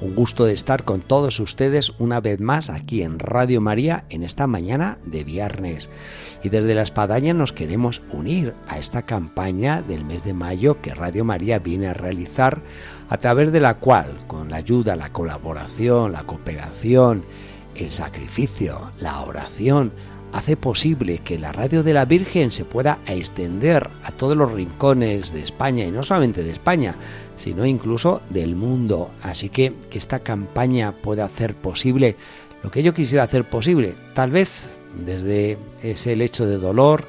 un gusto de estar con todos ustedes una vez más aquí en Radio María en esta mañana de viernes. Y desde la espadaña nos queremos unir a esta campaña del mes de mayo que Radio María viene a realizar, a través de la cual, con la ayuda, la colaboración, la cooperación, el sacrificio, la oración, hace posible que la radio de la Virgen se pueda extender a todos los rincones de España y no solamente de España, sino incluso del mundo. Así que que esta campaña pueda hacer posible lo que yo quisiera hacer posible, tal vez desde ese lecho de dolor,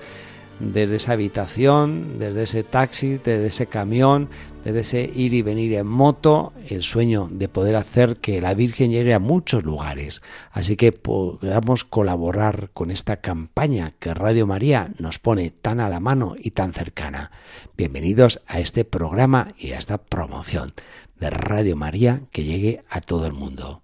desde esa habitación, desde ese taxi, desde ese camión, desde ese ir y venir en moto, el sueño de poder hacer que la Virgen llegue a muchos lugares. Así que podamos colaborar con esta campaña que Radio María nos pone tan a la mano y tan cercana. Bienvenidos a este programa y a esta promoción de Radio María que llegue a todo el mundo.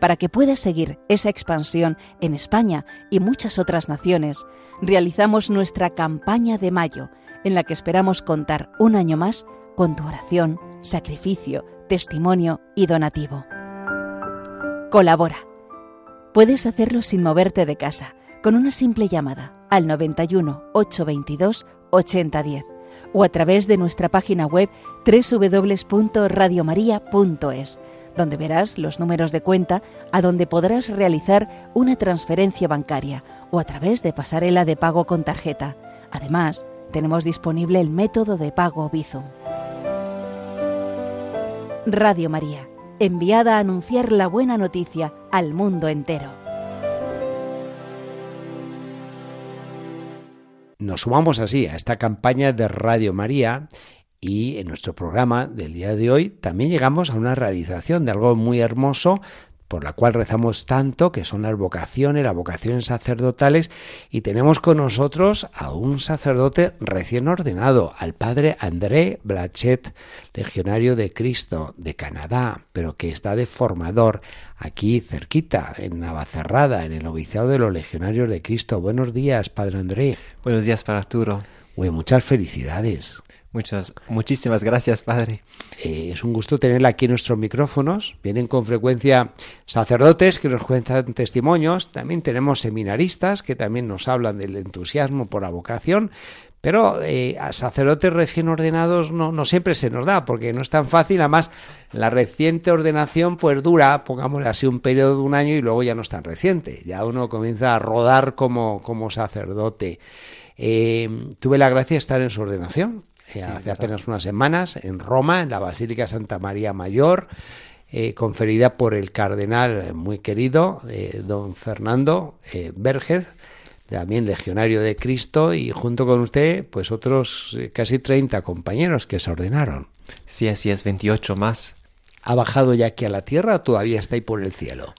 para que pueda seguir esa expansión en España y muchas otras naciones, realizamos nuestra campaña de mayo, en la que esperamos contar un año más con tu oración, sacrificio, testimonio y donativo. Colabora. Puedes hacerlo sin moverte de casa, con una simple llamada al 91 822 8010 o a través de nuestra página web www.radiomaria.es donde verás los números de cuenta a donde podrás realizar una transferencia bancaria o a través de pasarela de pago con tarjeta. Además, tenemos disponible el método de pago Bizum. Radio María, enviada a anunciar la buena noticia al mundo entero. Nos sumamos así a esta campaña de Radio María y en nuestro programa del día de hoy también llegamos a una realización de algo muy hermoso por la cual rezamos tanto, que son las vocaciones, las vocaciones sacerdotales, y tenemos con nosotros a un sacerdote recién ordenado, al padre André Blachet, legionario de Cristo de Canadá, pero que está de formador aquí cerquita, en Navacerrada, en el noviciado de los legionarios de Cristo. Buenos días, padre André. Buenos días para Arturo. muchas felicidades. Muchas, muchísimas gracias, Padre. Eh, es un gusto tenerla aquí nuestros micrófonos. Vienen con frecuencia sacerdotes que nos cuentan testimonios. También tenemos seminaristas que también nos hablan del entusiasmo por la vocación. Pero eh, a sacerdotes recién ordenados no, no siempre se nos da, porque no es tan fácil. Además, la reciente ordenación pues dura, pongámosle así, un periodo de un año y luego ya no es tan reciente. Ya uno comienza a rodar como, como sacerdote. Eh, tuve la gracia de estar en su ordenación eh, hace apenas unas semanas en Roma, en la Basílica Santa María Mayor, eh, conferida por el cardenal muy querido, eh, don Fernando Berger, también legionario de Cristo, y junto con usted, pues otros casi 30 compañeros que se ordenaron. Sí, así es, 28 más. ¿Ha bajado ya aquí a la tierra o todavía está ahí por el cielo?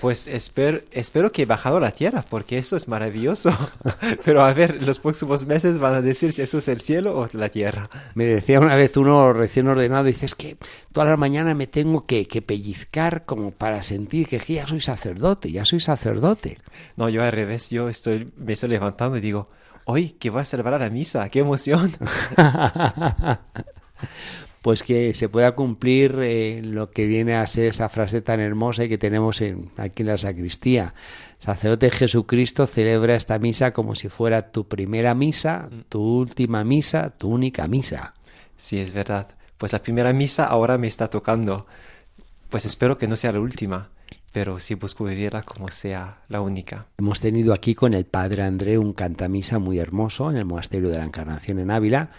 Pues espero, espero que he bajado a la tierra, porque eso es maravilloso. Pero a ver, los próximos meses van a decir si eso es el cielo o la tierra. Me decía una vez uno recién ordenado, dice, es que toda la mañana me tengo que, que pellizcar como para sentir que ya soy sacerdote, ya soy sacerdote. No, yo al revés, yo estoy, me estoy levantando y digo, hoy que voy a celebrar la misa, qué emoción. pues que se pueda cumplir eh, lo que viene a ser esa frase tan hermosa y que tenemos en, aquí en la sacristía. Sacerdote Jesucristo celebra esta misa como si fuera tu primera misa, mm. tu última misa, tu única misa. Sí, es verdad. Pues la primera misa ahora me está tocando. Pues espero que no sea la última, pero sí busco vivirla como sea la única. Hemos tenido aquí con el padre André un cantamisa muy hermoso en el Monasterio de la Encarnación en Ávila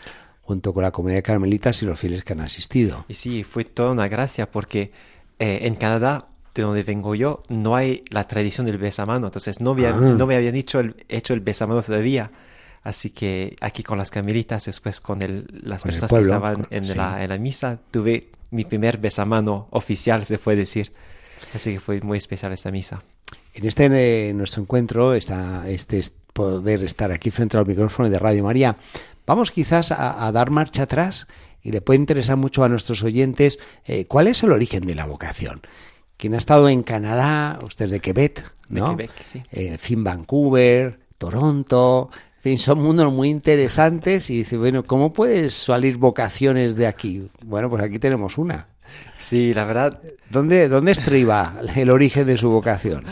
junto con la comunidad de carmelitas y los fieles que han asistido. Y sí, fue toda una gracia porque eh, en Canadá, de donde vengo yo, no hay la tradición del besamano, entonces no, ah. no me habían hecho el, hecho el besamano todavía. Así que aquí con las carmelitas, después con el, las personas que estaban en, la, en la misa, tuve mi primer besamano oficial, se puede decir. Así que fue muy especial esta misa. En este nuestro encuentro, está este poder estar aquí frente al micrófono de Radio María, Vamos quizás a, dar marcha atrás y le puede interesar mucho a nuestros oyentes eh, cuál es el origen de la vocación. Quien ha estado en Canadá, usted de Quebec, ¿no? De Quebec, sí. Eh, fin Vancouver, Toronto, en fin, son mundos muy interesantes y dice, bueno, ¿cómo puedes salir vocaciones de aquí? Bueno, pues aquí tenemos una. Sí, la verdad. ¿Dónde, dónde estriba el origen de su vocación?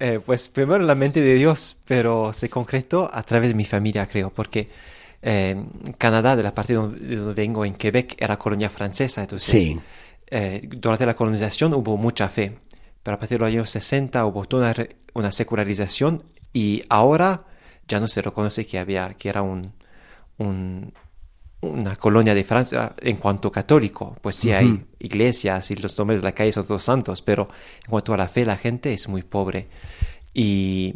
Eh, pues primero la mente de Dios, pero se concretó a través de mi familia, creo, porque eh, Canadá, de la parte donde, vengo, en Quebec, era colonia francesa. Entonces, eh, durante la colonización hubo mucha fe, pero a partir de los años 60 hubo toda una, secularización y ahora ya no se reconoce que, había, que era un, una colonia de Francia en cuanto católico. Pues sí hay iglesias y los nombres de la calle son todos santos, pero en cuanto a la fe la gente es muy pobre. Y...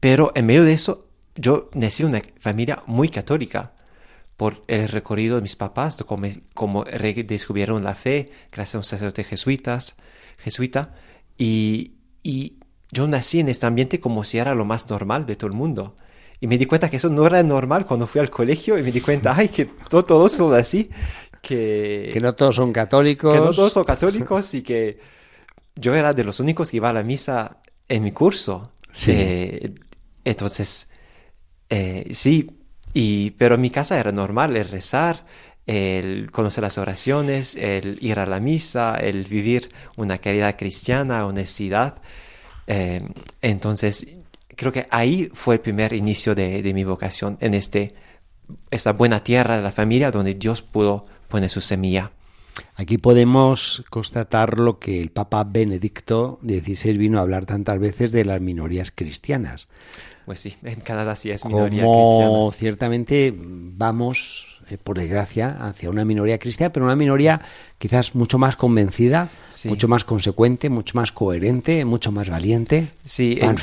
Pero en medio de eso yo nací en una familia muy católica por el recorrido de mis papás, de cómo, cómo descubrieron la fe gracias a un sacerdote jesuitas, jesuita, y, y, yo nací en este ambiente como si era lo más normal de todo el mundo. Y me di cuenta que eso no era normal cuando fui al colegio y me di cuenta, ay, que todos son así, que... Que no todos son católicos. Que no todos son católicos y que yo era de los únicos que iba a la misa en mi curso. Sí. Eh, entonces, eh, sí, y, pero en mi casa era normal el rezar, el conocer las oraciones, el ir a la misa, el vivir una caridad cristiana, honestidad. Eh, entonces, creo que ahí fue el primer inicio de, mi vocación, en este, esta buena tierra de la familia donde Dios pudo poner su semilla. Aquí podemos constatar lo que el Papa Benedicto XVI vino a hablar tantas veces de las minorías cristianas. Pues sí, en Canadá sí es minoría Como ciertamente vamos, eh, por desgracia, hacia una minoría cristiana, pero una minoría quizás mucho más convencida, mucho más consecuente, mucho más coherente, mucho más valiente, sí, más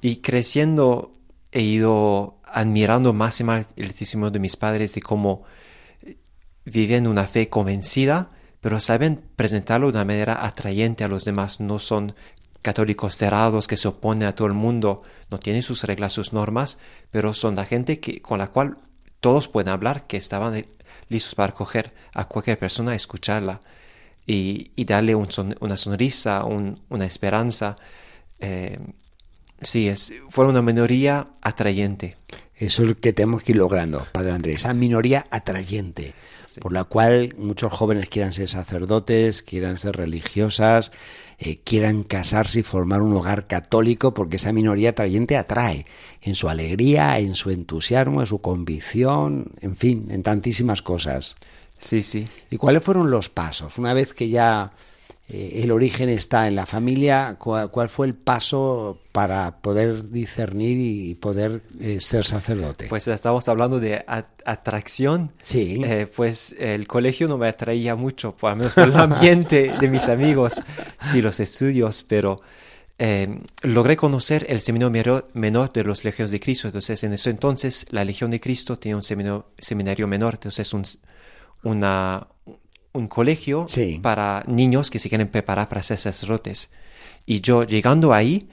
Y creciendo he ido admirando más y más el testimonio de mis padres de cómo viven una fe convencida, pero saben presentarlo de una manera atrayente a los demás, no son católicos cerrados que se oponen a todo el mundo, no tienen sus reglas, sus normas, pero son la gente que, con la cual todos pueden hablar, que estaban listos para acoger a cualquier persona, escucharla y, y darle una sonrisa, una esperanza. Eh, sí, es, fue una minoría atrayente. Eso es lo que tenemos que ir logrando, Padre Andrés, esa minoría atrayente, por la cual muchos jóvenes quieran ser sacerdotes, quieran ser religiosas, eh, quieran casarse y formar un hogar católico, porque esa minoría atrayente atrae en su alegría, en su entusiasmo, en su convicción, en fin, en tantísimas cosas. Sí, sí. ¿Y cuáles fueron los pasos? Una vez que ya eh, el origen está en la familia, ¿cuál, fue el paso para poder discernir y poder eh, ser sacerdote? Pues estamos hablando de atracción. Sí. Eh, pues el colegio no me atraía mucho, por lo menos por el ambiente de mis amigos, sí, los estudios, pero logré conocer el seminario menor de los Legiones de Cristo. Entonces, en ese entonces, la Legión de Cristo tenía un seminario, seminario menor, entonces un, una, un colegio para niños que se quieren preparar para ser sacerdotes. Y yo llegando ahí,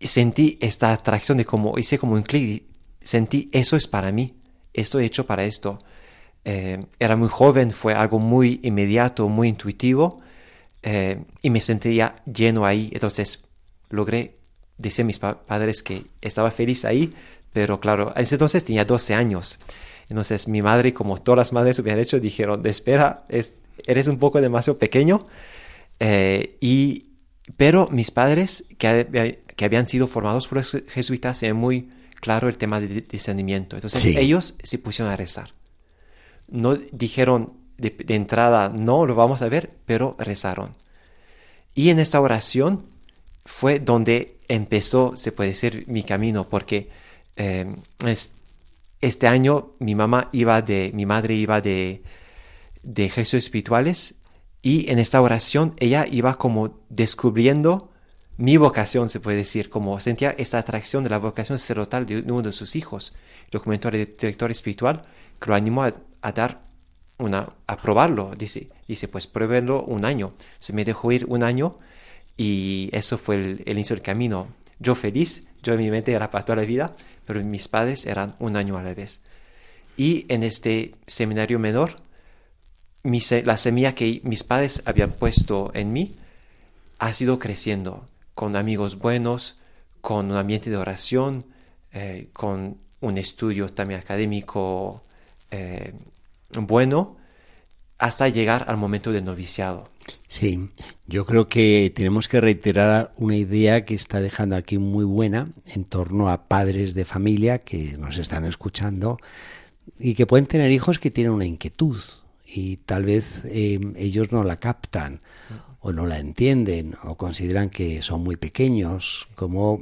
sentí esta atracción de como, hice como un clic, sentí, eso es para mí, estoy hecho para esto. Eh, era muy joven, fue algo muy inmediato, muy intuitivo, eh, y me sentía lleno ahí. Entonces logré decían mis padres que estaba feliz ahí, pero claro, en ese entonces tenía 12 años. Entonces mi madre, como todas las madres hubieran hecho, dijeron, espera, es, eres un poco demasiado pequeño. Eh, y, pero mis padres, que, que, habían sido formados por jesuitas, tenían muy claro el tema de discernimiento. Entonces ellos se pusieron a rezar. No dijeron de, de entrada, no lo vamos a ver, pero rezaron. Y en esta oración fue donde empezó, se puede decir, mi camino, porque eh, este año mi mamá iba de, mi madre iba de, de ejercicios espirituales y en esta oración ella iba como descubriendo mi vocación, se puede decir, como sentía esta atracción de la vocación sacerdotal de uno de sus hijos. Lo comentó el director espiritual, que lo animó a, dar una, a probarlo. Dice, dice, pues pruébenlo un año. Se me dejó ir un año y eso fue el inicio del camino. Yo feliz, yo en mi mente era para toda la vida, pero mis padres eran un año a la vez. Y en este seminario menor, mi, la semilla que mis padres habían puesto en mí ha sido creciendo con amigos buenos, con un ambiente de oración, eh, con un estudio también académico eh, bueno, hasta llegar al momento del noviciado. Sí, yo creo que tenemos que reiterar una idea que está dejando aquí muy buena en torno a padres de familia que nos están escuchando y que pueden tener hijos que tienen una inquietud y tal vez eh, ellos no la captan o no la entienden o consideran que son muy pequeños, como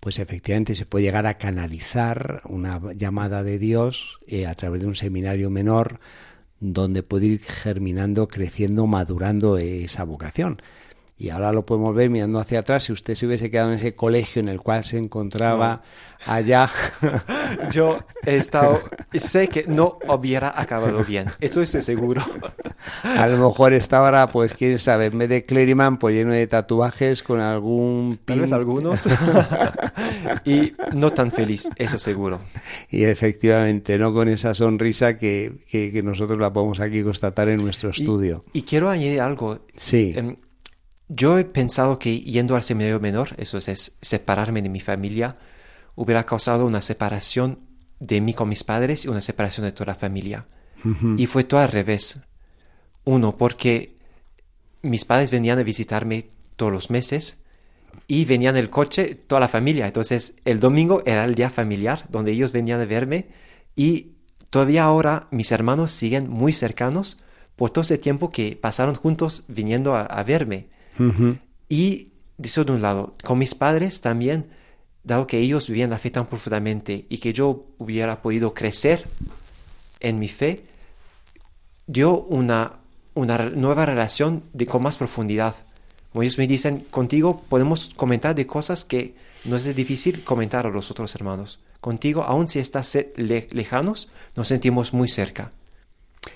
pues efectivamente se puede llegar a canalizar una llamada de Dios eh, a través de un seminario menor donde puede ir germinando, creciendo, madurando esa vocación. Y ahora lo podemos ver mirando hacia atrás. Si usted se hubiese quedado en ese colegio en el cual se encontraba allá. Yo he estado. Sé que no hubiera acabado bien. Eso estoy seguro. A lo mejor está ahora, pues quién sabe, en vez de Cleriman, pues lleno de tatuajes con algún. Tal vez algunos. y no tan feliz, eso seguro. Y efectivamente, no con esa sonrisa que, que, nosotros la podemos aquí constatar en nuestro estudio. Y, quiero añadir algo. Sí. Yo he pensado que yendo al seminario menor, eso es separarme de mi familia, hubiera causado una separación de mí con mis padres y una separación de toda la familia. Y fue todo al revés. Uno, porque mis padres venían a visitarme todos los meses y venían en el coche toda la familia. Entonces el domingo era el día familiar donde ellos venían a verme y todavía ahora mis hermanos siguen muy cercanos por todo ese tiempo que pasaron juntos viniendo a verme. Y, eso de un lado, con mis padres también, dado que ellos vivían la fe tan profundamente y que yo hubiera podido crecer en mi fe, dio una, una nueva relación de, con más profundidad. Como ellos me dicen, contigo podemos comentar de cosas que no es difícil comentar a los otros hermanos. Contigo, aun si estás lejanos, nos sentimos muy cerca.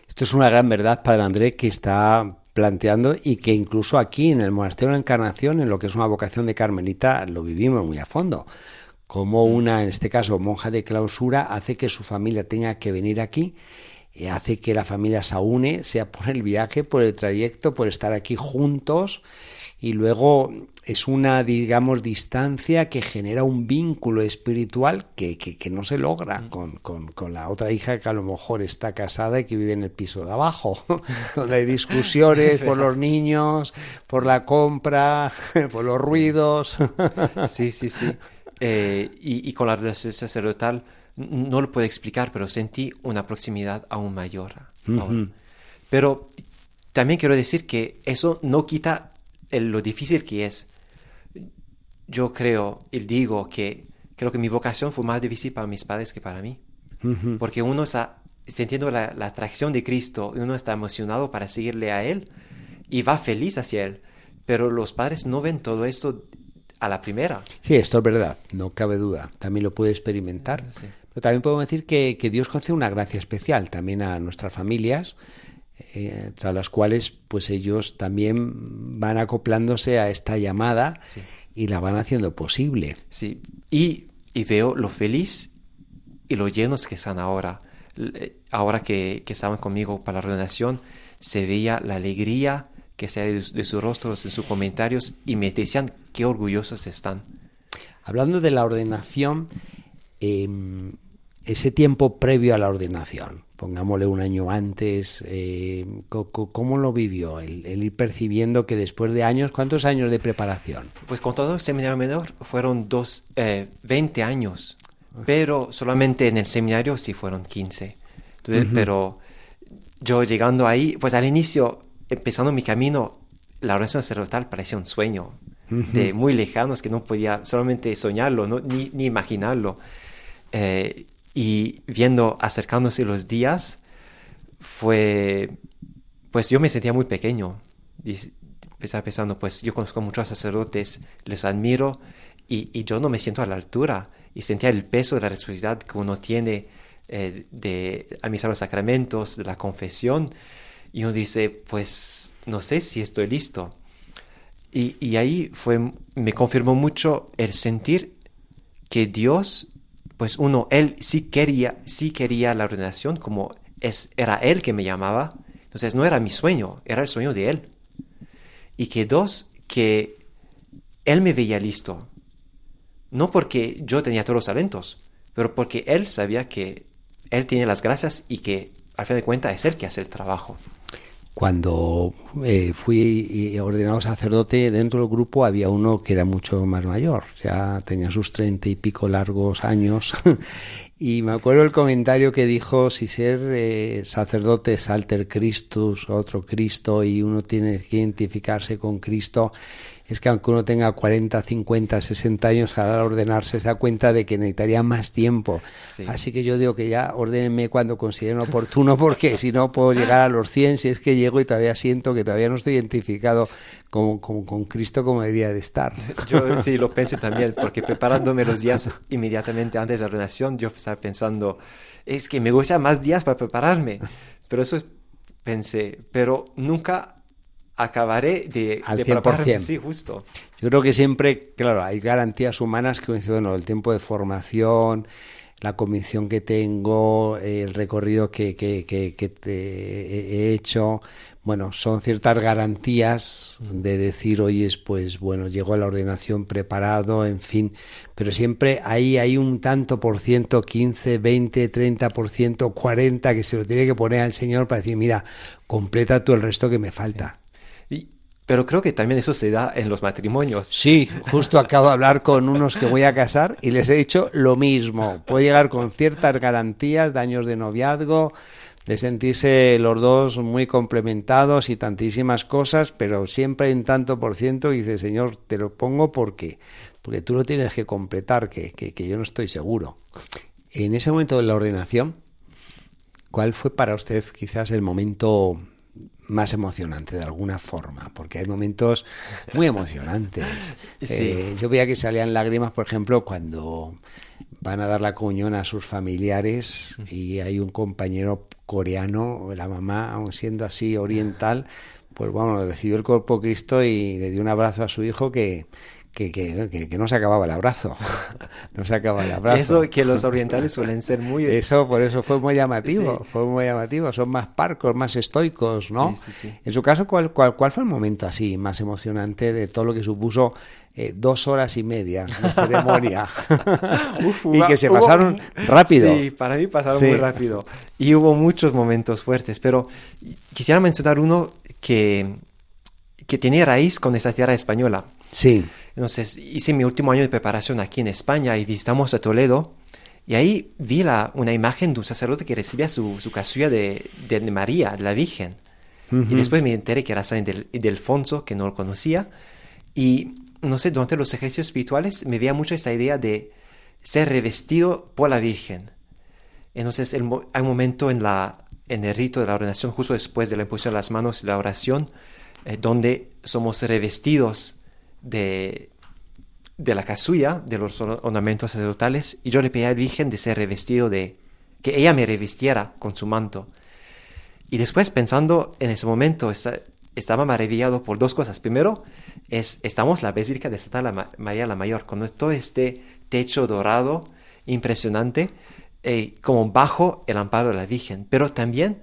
Esto es una gran verdad, Padre André, que está planteando y que incluso aquí en el Monasterio de la Encarnación, en lo que es una vocación de Carmelita, lo vivimos muy a fondo. Como una, en este caso, monja de clausura, hace que su familia tenga que venir aquí, hace que la familia se une, sea por el viaje, por el trayecto, por estar aquí juntos y luego es una, digamos, distancia que genera un vínculo espiritual que, que, no se logra con, con, con, la otra hija que a lo mejor está casada y que vive en el piso de abajo, donde hay discusiones por los niños, por la compra, por los ruidos. sí, sí, sí. Eh, y, y, con la relación sacerdotal no lo puedo explicar, pero sentí una proximidad aún mayor. Pero también quiero decir que eso no quita lo difícil que es. Yo creo y digo que creo que mi vocación fue más difícil para mis padres que para mí. Porque uno está sintiendo la, atracción de Cristo y uno está emocionado para seguirle a Él y va feliz hacia Él. Pero los padres no ven todo esto a la primera. Sí, esto es verdad, no cabe duda. También lo puede experimentar. Pero también podemos decir que, que Dios concede una gracia especial también a nuestras familias eh, tras las cuales pues ellos también van acoplándose a esta llamada y la van haciendo posible. Sí, y, y, veo lo feliz y lo llenos que están ahora. Eh, ahora que, que estaban conmigo para la reunión, se veía la alegría que se de, de sus rostros, en sus comentarios, y me decían qué orgullosos están. Hablando de la ordenación, em, ese tiempo previo a la ordenación, pongámosle un año antes, eh, ¿cómo lo vivió? El, ir percibiendo que después de años, ¿cuántos años de preparación? Pues con todo el seminario menor fueron dos, 20 eh, años, pero solamente en el seminario sí fueron 15. Pero yo llegando ahí, pues al inicio, empezando mi camino, la oración sacerdotal parecía un sueño de muy lejanos que no podía solamente soñarlo, ni, ni, imaginarlo. Eh, y viendo acercándose los días, fue, pues yo me sentía muy pequeño. Y empezaba pensando, pues yo conozco muchos sacerdotes, les admiro y, y, yo no me siento a la altura. Y sentía el peso de la responsabilidad que uno tiene eh, de administrar los sacramentos, de la confesión. Y uno dice, pues no sé si estoy listo. Y, y ahí fue, me confirmó mucho el sentir que Dios pues uno, él sí quería, sí quería la ordenación, como es, era él que me llamaba, entonces no era mi sueño, era el sueño de él. Y que dos, que él me veía listo, no porque yo tenía todos los talentos, pero porque él sabía que él tiene las gracias y que al fin de cuentas es él que hace el trabajo. Cuando eh, fui ordenado sacerdote, dentro del grupo había uno que era mucho más mayor, ya tenía sus treinta y pico largos años. y me acuerdo el comentario que dijo, si ser eh, sacerdote es alter Christus, otro Cristo, y uno tiene que identificarse con Cristo, es que aunque uno tenga 40, 50, 60 años, al ordenarse se da cuenta de que necesitaría más tiempo. Así que yo digo que ya ordénenme cuando consideren oportuno, porque si no puedo llegar a los 100, si es que llego y todavía siento que todavía no estoy identificado con, con, Cristo como debía de estar. Yo sí lo pensé también, porque preparándome los días inmediatamente antes de la ordenación, yo estaba pensando, es que me gusta más días para prepararme. Pero eso pensé, pero nunca acabaré de, Al de 100%. Sí, justo. Yo creo que siempre, claro, hay garantías humanas que, bueno, el tiempo de formación, la convicción que tengo, el recorrido que, que, que, te he hecho, bueno, son ciertas garantías de decir, oye, pues bueno, llego a la ordenación preparado, en fin, pero siempre ahí hay un tanto por ciento, 15, 20, 30 por ciento, 40, que se lo tiene que poner al Señor para decir, mira, completa tú el resto que me falta. Pero creo que también eso se da en los matrimonios. Sí, justo acabo de hablar con unos que voy a casar y les he dicho lo mismo. Puede llegar con ciertas garantías de años de noviazgo, de sentirse los dos muy complementados y tantísimas cosas, pero siempre en tanto por ciento dice, Señor, te lo pongo porque, porque tú lo tienes que completar, que, que, que yo no estoy seguro. En ese momento de la ordenación, ¿cuál fue para usted quizás el momento más emocionante de alguna forma, porque hay momentos muy emocionantes. Eh, yo veía que salían lágrimas, por ejemplo, cuando van a dar la comunión a sus familiares y hay un compañero coreano, la mamá, aun siendo así oriental, pues bueno, recibió el cuerpo de Cristo y le dio un abrazo a su hijo que, que, que, que, no se acababa el abrazo. no se acababa el abrazo. Eso que los orientales suelen ser muy... Eso, por eso fue muy llamativo, fue muy llamativo. Son más parcos, más estoicos, ¿no? Sí, sí, en su caso, ¿cuál, cuál, ¿cuál fue el momento así más emocionante de todo lo que supuso eh, dos horas y media de ceremonia? y que se pasaron rápido. Sí, para mí pasaron muy rápido. Y hubo muchos momentos fuertes, pero quisiera mencionar uno que, que tiene raíz con esa tierra española. Sí. Entonces hice mi último año de preparación aquí en España y visitamos a Toledo. Y ahí vi la, una imagen de un sacerdote que recibía su, su casulla de, de, María, de la Virgen. Y después me enteré que era San Ildefonso, que no lo conocía. Y no sé, durante los ejercicios espirituales me veía mucho esta idea de ser revestido por la Virgen. Entonces hay un momento en, la, en el rito de la ordenación, justo después de la imposición de las manos y la oración, eh, donde somos revestidos de, de la casulla, de los ornamentos sacerdotales, y yo le pedí a la Virgen de ser revestido de, que ella me revistiera con su manto. Y después pensando en ese momento, estaba maravillado por dos cosas. Primero, es, estamos la Basílica de Santa María la Mayor, con todo este techo dorado impresionante, eh, como bajo el amparo de la Virgen. Pero también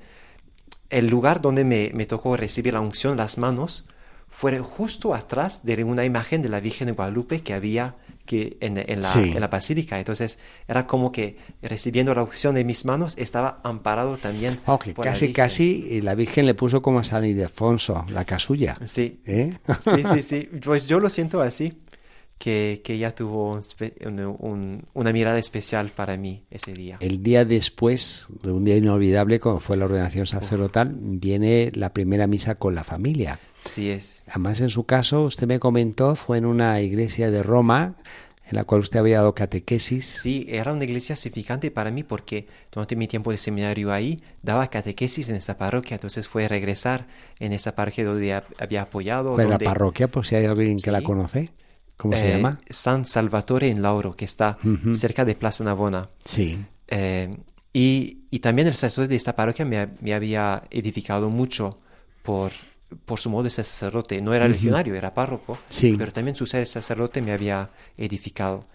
el lugar donde me, me tocó recibir la unción, las manos, fue justo atrás de una imagen de la Virgen de Guadalupe que había que en, la, en la basílica. Entonces era como que recibiendo la unción de mis manos estaba amparado también. casi, casi la Virgen le puso como a San Ildefonso, la casulla. Sí. ¿Eh? sí, sí, sí. Pues yo lo siento así que, que ella tuvo una mirada especial para mí ese día. El día después, de un día inolvidable, como fue la ordenación sacerdotal, viene la primera misa con la familia. Sí es. Además, en su caso, usted me comentó, fue en una iglesia de Roma en la cual usted había dado catequesis. Sí, era una iglesia significante para mí porque durante mi tiempo de seminario ahí daba catequesis en esa parroquia, entonces fue regresar en esa parroquia donde había apoyado. ¿Cuál la parroquia, por si hay alguien que la conoce? ¿Cómo se eh, llama? San Salvatore en Lauro, que está cerca de Plaza Navona. Sí. Eh, y, y, también el sacerdote de esta parroquia me, me, había edificado mucho por, por su modo de ser sacerdote. No era legionario, era párroco, sí. pero también su ser sacerdote me había edificado.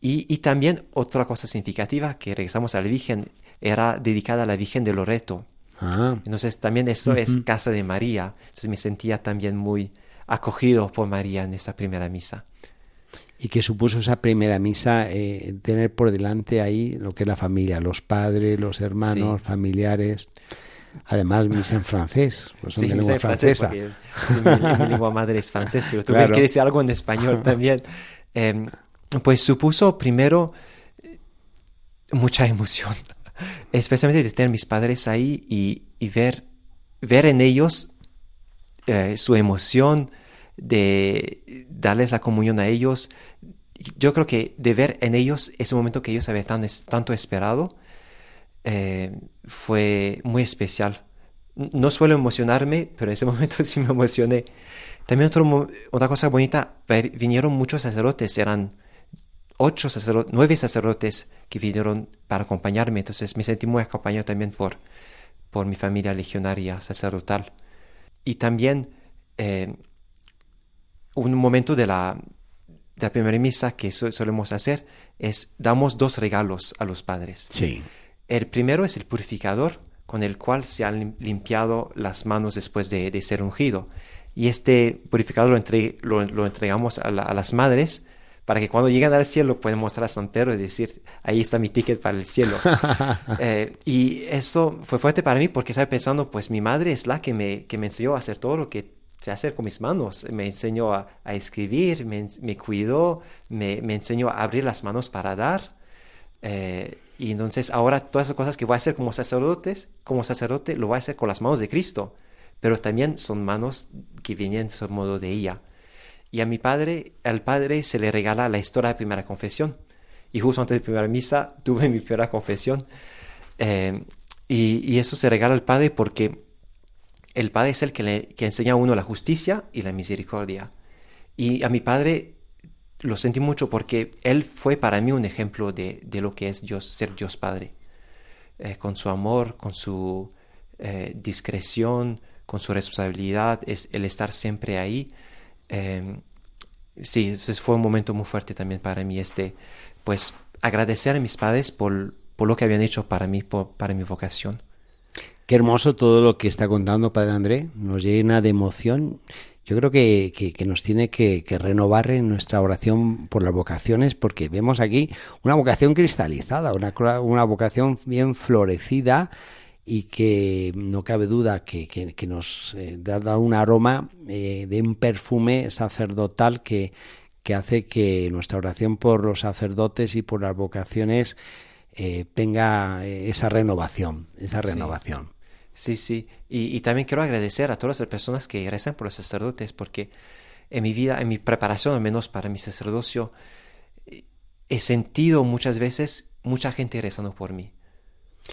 Y, y, también otra cosa significativa, que regresamos a la Virgen, era dedicada a la Virgen de Loreto. Ah. Entonces también eso es casa de María. Entonces me sentía también muy acogido por María en esta primera misa y que supuso esa primera misa eh, tener por delante ahí lo que es la familia, los padres, los hermanos, familiares. Además, misa en francés, pues son sí, de lengua francesa. mi, mi, lengua madre es francés, pero tuve que decir algo en español también. Eh, pues supuso primero eh, mucha emoción, especialmente de tener mis padres ahí y, y ver, ver en ellos eh, su emoción, de darles la comunión a ellos. Yo creo que de ver en ellos ese momento que ellos habían tan, tanto esperado eh, fue muy especial. No suelo emocionarme, pero en ese momento sí me emocioné. También otro, otra cosa bonita, vinieron muchos sacerdotes, eran ocho sacerdotes, nueve sacerdotes que vinieron para acompañarme, entonces me sentí muy acompañado también por, por mi familia legionaria sacerdotal. Y también eh, un momento de la, de la primera misa que solemos hacer es damos dos regalos a los padres. Sí. El primero es el purificador con el cual se han limpiado las manos después de, ser ungido. Y este purificador lo, lo, entregamos a, las madres para que cuando lleguen al cielo puedan mostrar a San Pedro y decir, ahí está mi ticket para el cielo. Eh, y eso fue fuerte para mí porque estaba pensando, pues mi madre es la que me, que me enseñó a hacer todo lo que sé hacer con mis manos. Me enseñó a, escribir, me, me cuidó, me, me, enseñó a abrir las manos para dar. Eh, y entonces ahora todas las cosas que voy a hacer como sacerdotes, como sacerdote, lo voy a hacer con las manos de Cristo. Pero también son manos que vienen su modo de ella. Y a mi padre, al padre se le regala la historia de primera confesión. Y justo antes de primera misa tuve mi primera confesión. Eh, y, eso se regala al padre porque el Padre es el que, le, enseña a uno la justicia y la misericordia. Y a mi Padre lo sentí mucho porque Él fue para mí un ejemplo de, lo que es Dios, ser Dios Padre. Eh, con su amor, con su eh, discreción, con su responsabilidad, es el estar siempre ahí. Eh, sí, ese fue un momento muy fuerte también para mí, este, pues agradecer a mis padres por, por lo que habían hecho para mí, para mi vocación. Qué hermoso todo lo que está contando Padre André, nos llena de emoción. Yo creo que, que, nos tiene que, renovar en nuestra oración por las vocaciones, porque vemos aquí una vocación cristalizada, una, una vocación bien florecida y que no cabe duda que, que nos eh, da un aroma eh, de un perfume sacerdotal que, que hace que nuestra oración por los sacerdotes y por las vocaciones eh, tenga esa renovación, esa renovación. Sí, sí. Y, también quiero agradecer a todas las personas que rezan por los sacerdotes, porque en mi vida, en mi preparación, al menos para mi sacerdocio, he sentido muchas veces mucha gente rezando por mí.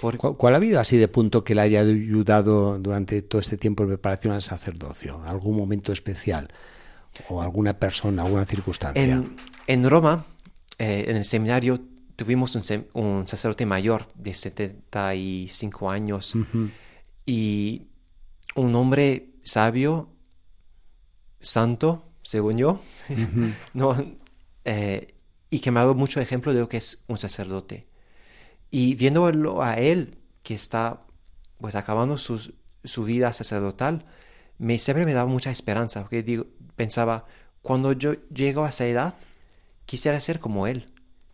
¿Cuál, ha habido así de punto que le haya ayudado durante todo este tiempo de preparación al sacerdocio? ¿Algún momento especial? ¿O alguna persona, alguna circunstancia? En, Roma, eh, en el seminario, tuvimos un, sacerdote mayor de 75 años y un hombre sabio, santo, según yo, no, eh, y que me ha dado mucho ejemplo de lo que es un sacerdote. Y viéndolo a él, que está pues acabando su vida sacerdotal, me, siempre me daba mucha esperanza, porque digo, pensaba, cuando yo llego a esa edad, quisiera ser como Él.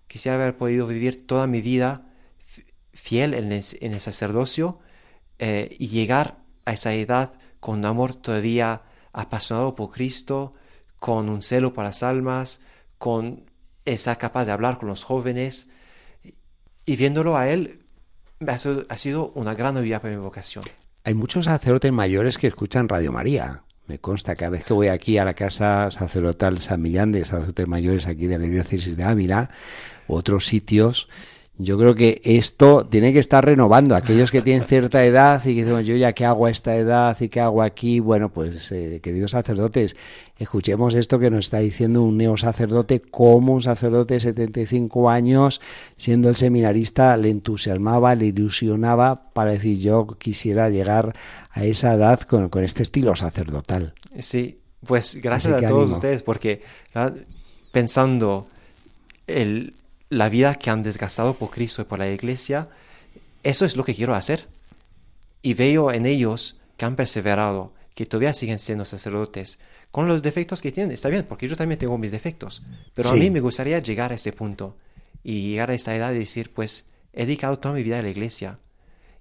Quisiera haber podido vivir toda mi vida fiel en el, sacerdocio eh, y llegar a esa edad con un amor todavía apasionado por Cristo, con un celo para las almas, con esa capaz de hablar con los jóvenes. Y viéndolo a Él, ha sido una gran novedad para mi vocación. Hay muchos sacerdotes mayores que escuchan Radio María. Me consta, cada vez que voy aquí a la casa sacerdotal San Millán de sacerdotes mayores aquí de la diócesis de Ávila, otros sitios, yo creo que esto tiene que estar renovando. Aquellos que tienen cierta edad y que dicen, yo ya qué hago a esta edad y qué hago aquí, bueno, pues eh, queridos sacerdotes, escuchemos esto que nos está diciendo un neosacerdote, como un sacerdote de 75 años, siendo el seminarista, le entusiasmaba, le ilusionaba para decir, yo quisiera llegar a esa edad con, este estilo sacerdotal. Sí, pues gracias a todos ustedes, porque pensando el la vida que han desgastado por Cristo y por la iglesia, eso es lo que quiero hacer. Y veo en ellos que han perseverado, que todavía siguen siendo sacerdotes, con los defectos que tienen. Está bien, porque yo también tengo mis defectos. Pero a mí me gustaría llegar a ese punto y llegar a esa edad y decir, pues, he dedicado toda mi vida a la iglesia.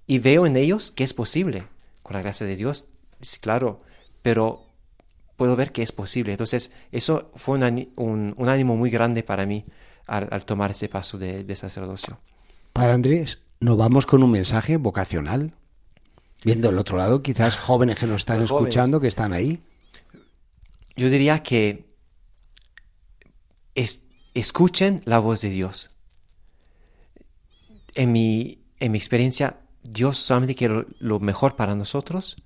Y veo en ellos que es posible, con la gracia de Dios, claro, pero puedo ver que es posible. Entonces, eso fue un, un ánimo muy grande para mí al, tomar ese paso de, sacerdocio. Padre Andrés, ¿nos vamos con un mensaje vocacional? Viendo el otro lado, quizás jóvenes que nos están escuchando, que están ahí. Yo diría que escuchen la voz de Dios. En mi, en mi experiencia, Dios solamente quiere lo mejor para nosotros.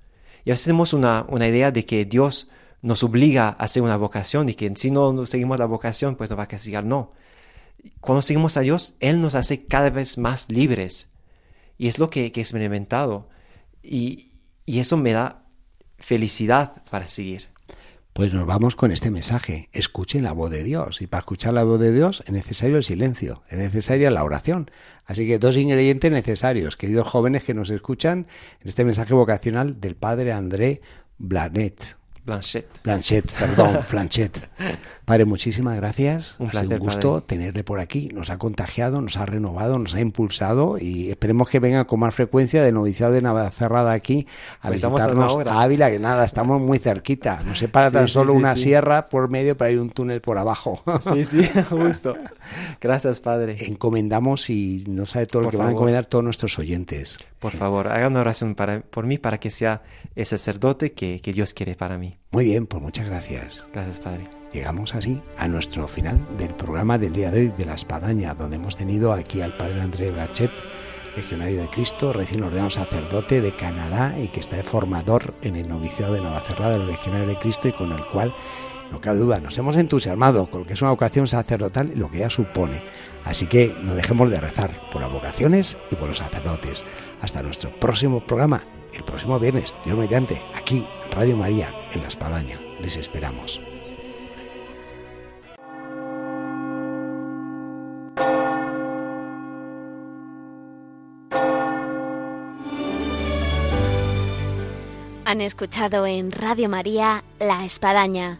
Y a veces tenemos una, una idea de que Dios nos obliga a hacer una vocación y que si no seguimos la vocación, pues nos va a castigar. No cuando seguimos a Dios, Él nos hace cada vez más libres. Y es lo que, que he experimentado. Y, y eso me da felicidad para seguir. Pues nos vamos con este mensaje. Escuchen la voz de Dios. Y para escuchar la voz de Dios es necesario el silencio, es necesaria la oración. Así que dos ingredientes necesarios, queridos jóvenes que nos escuchan, en este mensaje vocacional del Padre André Blanet. Blanchet. Blanchet, perdón, Blanchet. Padre, muchísimas gracias. Un placer. Ha un gusto tenerle por aquí. Nos ha contagiado, nos ha renovado, nos ha impulsado y esperemos que venga con más frecuencia de noviciado de Navacerrada aquí a pues visitarnos a Ávila, que nada, estamos muy cerquita. Nos separa tan solo una sierra por medio, pero hay un túnel por abajo. Sí, sí, justo. Gracias, Padre. Encomendamos y no sabe todo lo que van a encomendar todos nuestros oyentes. Por favor, hagan una oración para, por mí para que sea el sacerdote que, que Dios quiere para mí. Muy bien, pues muchas gracias. Gracias, Padre. Llegamos así a nuestro final del programa del día de hoy de la Espadaña, donde hemos tenido aquí al Padre André Brachet, legionario de Cristo, recién ordenado sacerdote de Canadá y que está de formador en el noviciado de Navacerrada del Legionario de Cristo y con el cual, no cabe duda, nos hemos entusiasmado con lo que es una vocación sacerdotal y lo que ella supone. Así que no dejemos de rezar por las vocaciones y por los sacerdotes. Hasta nuestro próximo programa, el próximo viernes, Dios mediante, aquí en Radio María, en La Espadaña. Les esperamos. Han escuchado en Radio María La Espadaña,